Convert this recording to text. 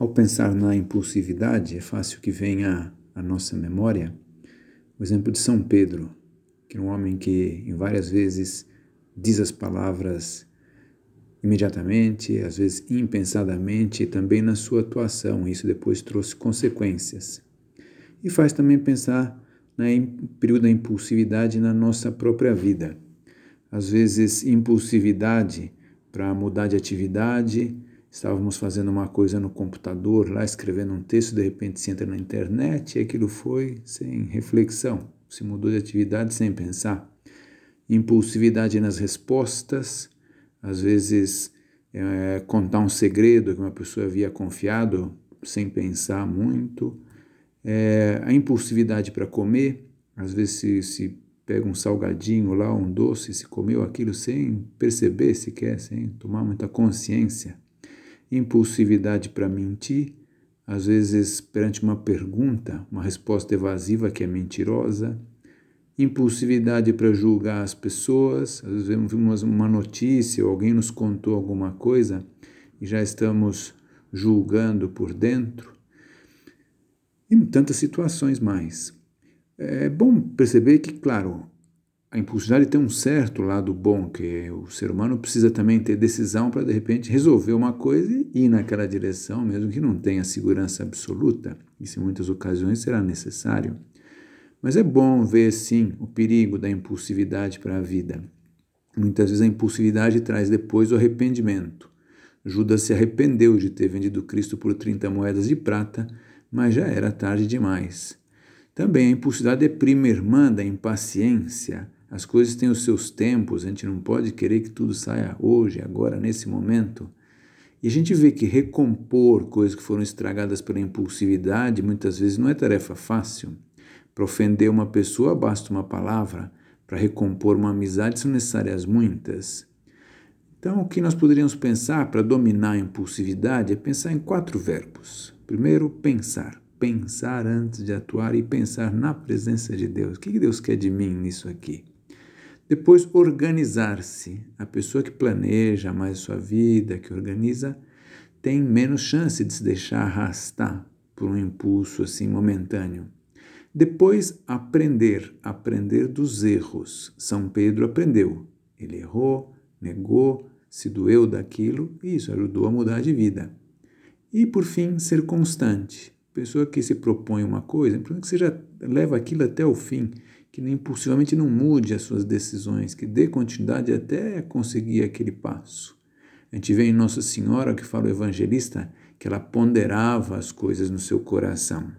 Ao pensar na impulsividade, é fácil que venha à nossa memória o exemplo de São Pedro, que é um homem que em várias vezes diz as palavras imediatamente, às vezes impensadamente, e também na sua atuação. Isso depois trouxe consequências. E faz também pensar no período da impulsividade na nossa própria vida. Às vezes, impulsividade para mudar de atividade, Estávamos fazendo uma coisa no computador, lá escrevendo um texto, de repente se entra na internet e aquilo foi sem reflexão, se mudou de atividade sem pensar. Impulsividade nas respostas, às vezes é, contar um segredo que uma pessoa havia confiado sem pensar muito. É, a impulsividade para comer, às vezes se, se pega um salgadinho lá, um doce, se comeu aquilo sem perceber sequer, sem tomar muita consciência impulsividade para mentir, às vezes perante uma pergunta, uma resposta evasiva que é mentirosa, impulsividade para julgar as pessoas, às vezes vimos uma notícia ou alguém nos contou alguma coisa e já estamos julgando por dentro, e tantas situações mais. É bom perceber que, claro, a impulsividade tem um certo lado bom, que o ser humano precisa também ter decisão para de repente resolver uma coisa e ir naquela direção, mesmo que não tenha segurança absoluta. Isso em muitas ocasiões será necessário. Mas é bom ver sim o perigo da impulsividade para a vida. Muitas vezes a impulsividade traz depois o arrependimento. Judas se arrependeu de ter vendido Cristo por 30 moedas de prata, mas já era tarde demais. Também a impulsividade é prima irmã da impaciência as coisas têm os seus tempos, a gente não pode querer que tudo saia hoje, agora, nesse momento. E a gente vê que recompor coisas que foram estragadas pela impulsividade muitas vezes não é tarefa fácil. Para ofender uma pessoa basta uma palavra, para recompor uma amizade são necessárias muitas. Então, o que nós poderíamos pensar para dominar a impulsividade é pensar em quatro verbos. Primeiro, pensar. Pensar antes de atuar e pensar na presença de Deus. O que Deus quer de mim nisso aqui? Depois, organizar-se. A pessoa que planeja mais sua vida, que organiza, tem menos chance de se deixar arrastar por um impulso assim momentâneo. Depois, aprender, aprender dos erros. São Pedro aprendeu. Ele errou, negou, se doeu daquilo e isso ajudou a mudar de vida. E, por fim, ser constante. Pessoa que se propõe uma coisa, que você já leva aquilo até o fim que impulsivamente não mude as suas decisões, que dê continuidade até conseguir aquele passo. A gente vê em Nossa Senhora, que fala o evangelista, que ela ponderava as coisas no seu coração.